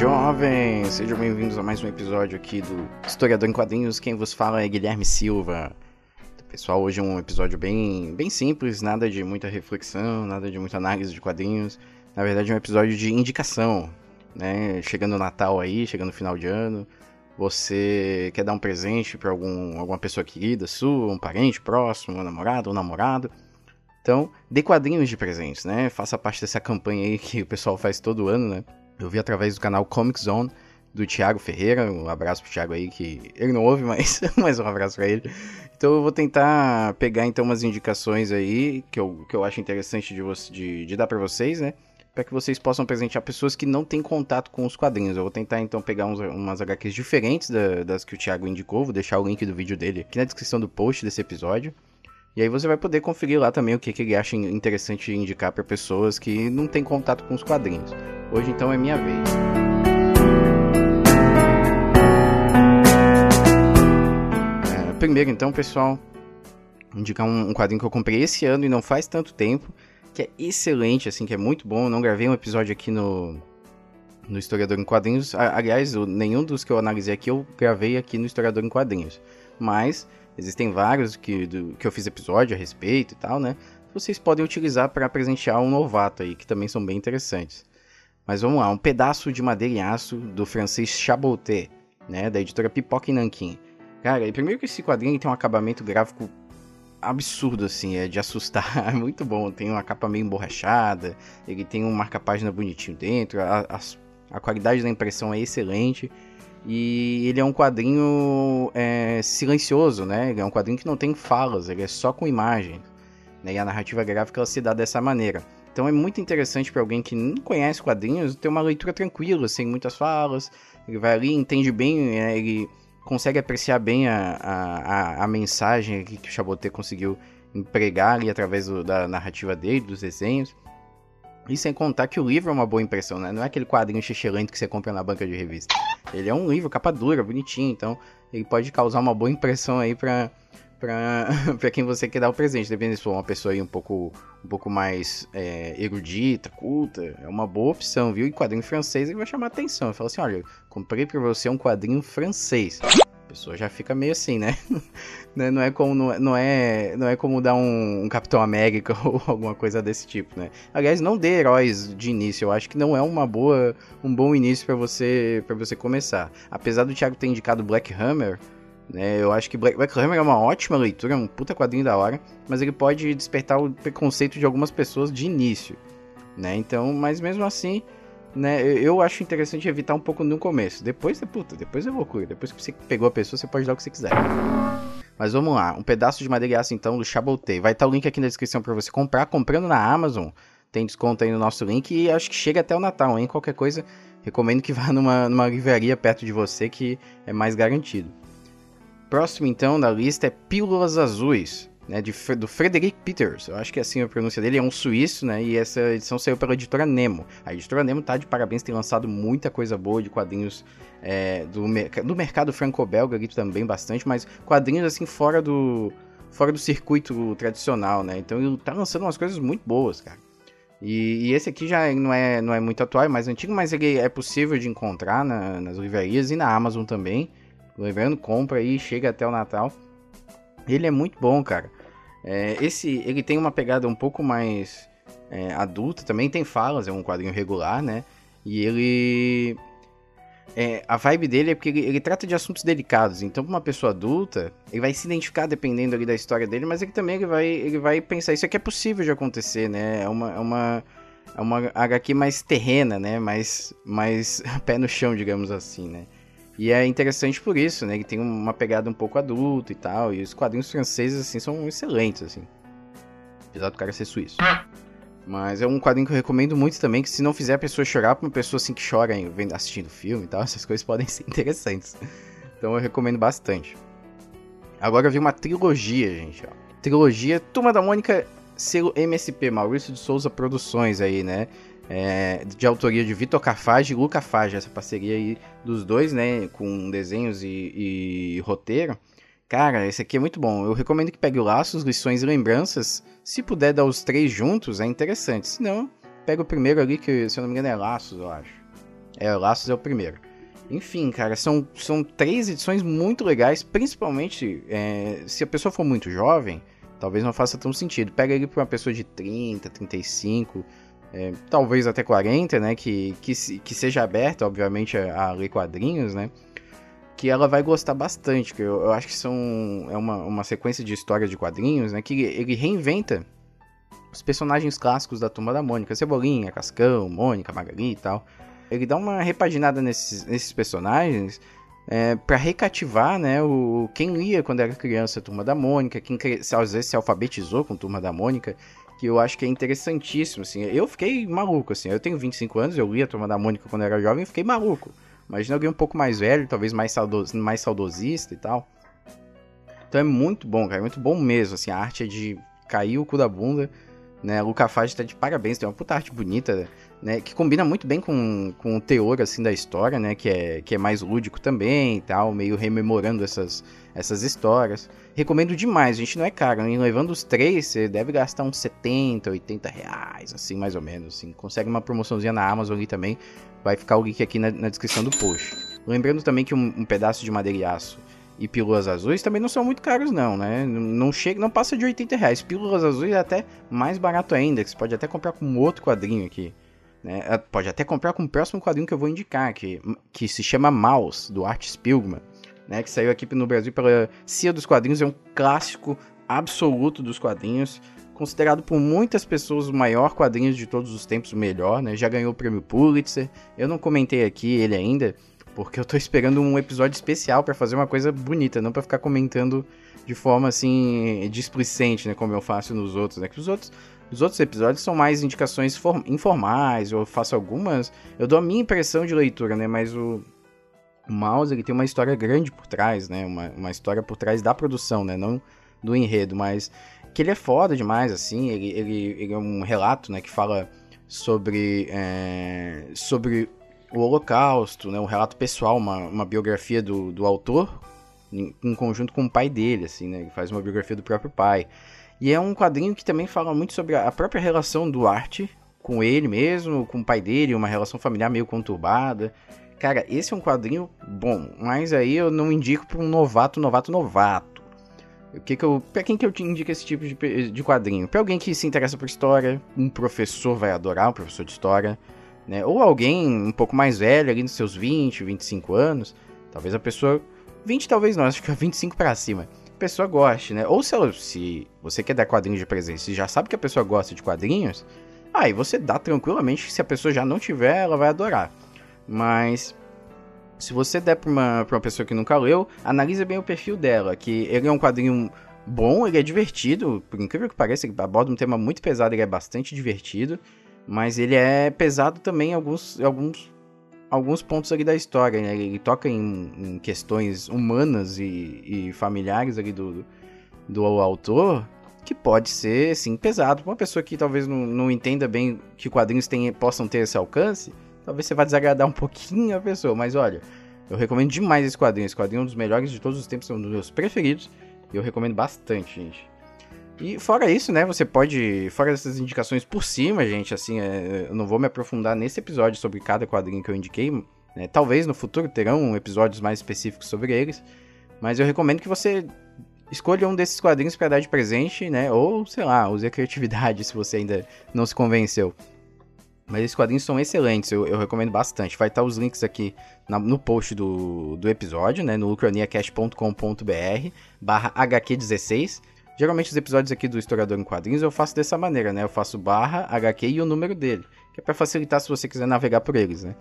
jovens! Sejam bem-vindos a mais um episódio aqui do Historiador em Quadrinhos. Quem vos fala é Guilherme Silva. Pessoal, hoje é um episódio bem, bem simples, nada de muita reflexão, nada de muita análise de quadrinhos. Na verdade, é um episódio de indicação, né? Chegando o Natal aí, chegando o final de ano, você quer dar um presente para algum, alguma pessoa querida sua, um parente próximo, um namorado, um namorado. Então, dê quadrinhos de presentes, né? Faça parte dessa campanha aí que o pessoal faz todo ano, né? Eu vi através do canal Comic Zone do Thiago Ferreira. Um abraço pro Thiago aí, que ele não ouve, mas, mas um abraço pra ele. Então eu vou tentar pegar então umas indicações aí que eu, que eu acho interessante de, de, de dar para vocês, né? Para que vocês possam presentear pessoas que não têm contato com os quadrinhos. Eu vou tentar então pegar uns, umas HQs diferentes da, das que o Thiago indicou. Vou deixar o link do vídeo dele aqui na descrição do post desse episódio. E aí você vai poder conferir lá também o que, que ele acha interessante indicar para pessoas que não têm contato com os quadrinhos. Hoje então é minha vez. É, primeiro então, pessoal, indicar um, um quadrinho que eu comprei esse ano e não faz tanto tempo, que é excelente, assim, que é muito bom. Eu não gravei um episódio aqui no, no Historiador em Quadrinhos. Aliás, nenhum dos que eu analisei aqui eu gravei aqui no Historiador em Quadrinhos. Mas existem vários que, do, que eu fiz episódio a respeito e tal, né? Vocês podem utilizar para presentear um novato aí, que também são bem interessantes. Mas vamos lá, um pedaço de madeira e aço do francês Chaboté, né, da editora Pipoca e Nanquim. Cara, primeiro que esse quadrinho tem um acabamento gráfico absurdo, assim, é de assustar, é muito bom. Tem uma capa meio emborrachada, ele tem um marca-página bonitinho dentro, a, a, a, qualidade da impressão é excelente. E ele é um quadrinho é, silencioso, né? Ele é um quadrinho que não tem falas, ele é só com imagens. Né? E a narrativa gráfica se dá dessa maneira. Então é muito interessante para alguém que não conhece quadrinhos ter uma leitura tranquila, sem muitas falas. Ele vai ali, entende bem, é, ele consegue apreciar bem a, a, a mensagem que o Chabotet conseguiu empregar ali através do, da narrativa dele, dos desenhos. E sem contar que o livro é uma boa impressão, né? Não é aquele quadrinho xixelento que você compra na banca de revista. Ele é um livro, capa dura, bonitinho, então ele pode causar uma boa impressão aí pra, pra, pra quem você quer dar o presente. Dependendo se for uma pessoa aí um pouco, um pouco mais é, erudita, culta, é uma boa opção, viu? E quadrinho francês ele vai chamar atenção. Fala assim, olha, comprei pra você um quadrinho francês. A pessoa já fica meio assim, né? não é como não é, não é, não é como dar um, um, Capitão América ou alguma coisa desse tipo, né? Aliás, não dê heróis de início. Eu acho que não é uma boa, um bom início para você para você começar. Apesar do Thiago ter indicado Black Hammer, né? Eu acho que Black, Black Hammer é uma ótima leitura, é um puta quadrinho da hora, mas ele pode despertar o preconceito de algumas pessoas de início, né? Então, mas mesmo assim, né, eu acho interessante evitar um pouco no começo. Depois é puta, depois é loucura. Depois que você pegou a pessoa, você pode dar o que você quiser. Mas vamos lá, um pedaço de madeira e aço então do Chabotei. Vai estar o link aqui na descrição para você comprar. Comprando na Amazon, tem desconto aí no nosso link e acho que chega até o Natal, hein? Qualquer coisa, recomendo que vá numa, numa livraria perto de você que é mais garantido. Próximo então da lista é Pílulas Azuis, né, de, do Frederick Peters. Eu acho que é assim a pronúncia dele, é um suíço, né? E essa edição saiu pela editora Nemo. A editora Nemo tá de parabéns, tem lançado muita coisa boa de quadrinhos é, do, do mercado franco-belga ali também bastante, mas quadrinhos assim fora do fora do circuito tradicional, né? Então ele tá lançando umas coisas muito boas, cara. E, e, esse aqui já não é, não é muito atual, é mais antigo, mas ele é possível de encontrar na, nas livrarias e na Amazon também. Lembrando, compra aí, chega até o Natal. Ele é muito bom, cara. É, esse, ele tem uma pegada um pouco mais é, adulta, também tem falas, é um quadrinho regular, né? E ele. É, a vibe dele é porque ele, ele, trata de assuntos delicados. Então, pra uma pessoa adulta, ele vai se identificar dependendo ali da história dele, mas ele também ele vai, ele vai pensar: isso aqui é possível de acontecer, né? É uma, é uma, é uma HQ mais terrena, né? Mais, mais pé no chão, digamos assim, né? E é interessante por isso, né? Que tem uma pegada um pouco adulta e tal. E os quadrinhos franceses, assim, são excelentes, assim. Apesar do cara ser suíço. Mas é um quadrinho que eu recomendo muito também, que se não fizer a pessoa chorar, pra uma pessoa assim que chora vendo assistindo filme e tal, essas coisas podem ser interessantes. Então eu recomendo bastante. Agora eu vi uma trilogia, gente, ó. Trilogia Turma da Mônica, selo MSP, Maurício de Souza Produções aí, né? É, de autoria de Vitor Cafage e Luca Fage, essa parceria aí dos dois, né? Com desenhos e, e roteiro. Cara, esse aqui é muito bom. Eu recomendo que pegue Laços, Lições e Lembranças. Se puder dar os três juntos, é interessante. Se não, pega o primeiro ali, que se eu não me engano é Laços, eu acho. É, Laços é o primeiro. Enfim, cara, são, são três edições muito legais, principalmente é, se a pessoa for muito jovem, talvez não faça tão sentido. Pega ele para uma pessoa de 30, 35, é, talvez até 40, né, que, que, que seja aberta, obviamente, a, a ler quadrinhos, né, que ela vai gostar bastante, que eu, eu acho que são, é uma, uma sequência de histórias de quadrinhos, né, que ele reinventa os personagens clássicos da Turma da Mônica, Cebolinha, Cascão, Mônica, Magali e tal, ele dá uma repaginada nesses, nesses personagens é, para recativar, né, o, quem lia quando era criança a Turma da Mônica, quem às vezes se alfabetizou com a Turma da Mônica, que eu acho que é interessantíssimo, assim. Eu fiquei maluco, assim. Eu tenho 25 anos, eu li a Turma da Mônica quando era jovem e fiquei maluco. Imagina alguém um pouco mais velho, talvez mais, saudos, mais saudosista e tal. Então é muito bom, cara, é muito bom mesmo, assim. A arte é de cair o cu da bunda, né? Luca Fage tá de parabéns, tem uma puta arte bonita, né? Que combina muito bem com, com o teor, assim, da história, né? Que é, que é mais lúdico também e tal, meio rememorando essas, essas histórias. Recomendo demais, gente, não é caro, hein? Levando os três, você deve gastar uns 70, 80 reais, assim, mais ou menos, assim. Consegue uma promoçãozinha na Amazon ali também, vai ficar o link aqui na, na descrição do post. Lembrando também que um, um pedaço de madeira e aço e pílulas azuis também não são muito caros não, né? Não chega, não passa de 80 reais. Pílulas azuis é até mais barato ainda, que você pode até comprar com outro quadrinho aqui. Né? É, pode até comprar com o próximo quadrinho que eu vou indicar, que, que se chama Mouse, do Art Spiegelman, né? que saiu aqui no Brasil pela Cia dos Quadrinhos, é um clássico absoluto dos quadrinhos, considerado por muitas pessoas o maior quadrinho de todos os tempos, o melhor, né? já ganhou o prêmio Pulitzer, eu não comentei aqui ele ainda, porque eu tô esperando um episódio especial para fazer uma coisa bonita, não para ficar comentando de forma assim displicente, né, como eu faço nos outros, né? Que os outros os outros episódios são mais indicações informais, eu faço algumas, eu dou a minha impressão de leitura, né? Mas o, o Mouse ele tem uma história grande por trás, né? Uma, uma história por trás da produção, né? Não do enredo, mas que ele é foda demais, assim. Ele, ele, ele é um relato, né? Que fala sobre é, sobre o Holocausto, né? Um relato pessoal, uma, uma biografia do, do autor em, em conjunto com o pai dele, assim, né? Ele faz uma biografia do próprio pai. E é um quadrinho que também fala muito sobre a própria relação do Art com ele mesmo, com o pai dele, uma relação familiar meio conturbada. Cara, esse é um quadrinho bom, mas aí eu não indico para um novato, novato, novato. O que que eu, pra quem que eu te indico esse tipo de, de quadrinho? Pra alguém que se interessa por história, um professor vai adorar, um professor de história, né? Ou alguém um pouco mais velho, ali nos seus 20, 25 anos. Talvez a pessoa. 20 talvez não, acho que é 25 para cima pessoa goste, né? Ou se, ela, se você quer dar quadrinhos de presente e já sabe que a pessoa gosta de quadrinhos, aí você dá tranquilamente, se a pessoa já não tiver, ela vai adorar. Mas se você der pra uma, pra uma pessoa que nunca leu, analise bem o perfil dela, que ele é um quadrinho bom, ele é divertido, por incrível que pareça, ele aborda um tema muito pesado, ele é bastante divertido, mas ele é pesado também em alguns, alguns alguns pontos ali da história, né? Ele toca em, em questões humanas e, e, familiares ali do, do autor, que pode ser, sim, pesado. Uma pessoa que talvez não, não entenda bem que quadrinhos tem, possam ter esse alcance, talvez você vá desagradar um pouquinho a pessoa. Mas olha, eu recomendo demais esse quadrinho. Esse quadrinho é um dos melhores de todos os tempos, é um dos meus preferidos. E eu recomendo bastante, gente. E fora isso, né, você pode, fora essas indicações por cima, gente, assim, é, eu não vou me aprofundar nesse episódio sobre cada quadrinho que eu indiquei, né, talvez no futuro terão episódios mais específicos sobre eles, mas eu recomendo que você escolha um desses quadrinhos para dar de presente, né, ou, sei lá, use a criatividade se você ainda não se convenceu. Mas esses quadrinhos são excelentes, eu, eu recomendo bastante. Vai estar os links aqui na, no post do, do episódio, né, no lucroniacast.com.br barra HQ16. Geralmente os episódios aqui do Historiador em Quadrinhos eu faço dessa maneira, né? Eu faço barra, HQ e o número dele. Que é para facilitar se você quiser navegar por eles, né?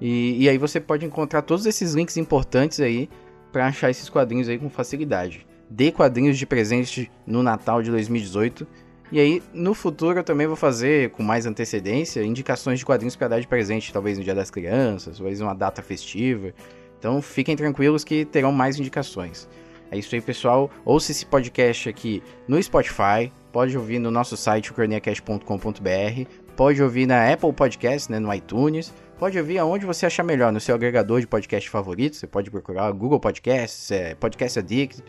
E, e aí você pode encontrar todos esses links importantes aí para achar esses quadrinhos aí com facilidade. Dê quadrinhos de presente no Natal de 2018 E aí, no futuro, eu também vou fazer, com mais antecedência, indicações de quadrinhos para dar de presente, talvez no Dia das Crianças, talvez uma data festiva. Então, fiquem tranquilos que terão mais indicações. É isso aí, pessoal. Ouça esse podcast aqui no Spotify, pode ouvir no nosso site, croniacast.com.br, pode ouvir na Apple Podcast, né, no iTunes, pode ouvir aonde você achar melhor, no seu agregador de podcast favorito, você pode procurar Google Podcasts, é, Podcast Addict,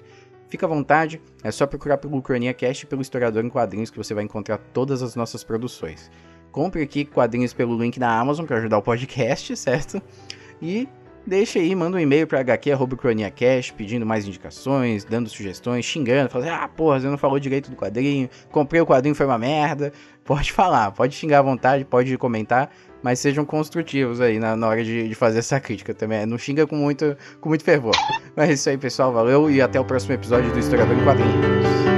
fica à vontade, é só procurar pelo CroniaCast e pelo Historiador em Quadrinhos que você vai encontrar todas as nossas produções. Compre aqui quadrinhos pelo link da Amazon para ajudar o podcast, certo? E deixa aí, manda um e-mail para hq.croniacast pedindo mais indicações, dando sugestões, xingando, falando ah, porra, você não falou direito do quadrinho, comprei o quadrinho, foi uma merda. Pode falar, pode xingar à vontade, pode comentar, mas sejam construtivos aí na, na hora de, de, fazer essa crítica também. Não xinga com muito, com muito fervor. Mas é isso aí, pessoal, valeu e até o próximo episódio do Historiador em Quadrinhos.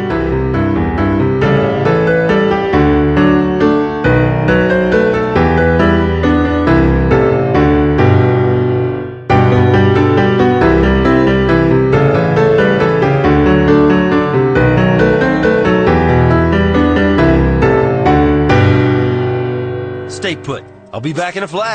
Back in a flash.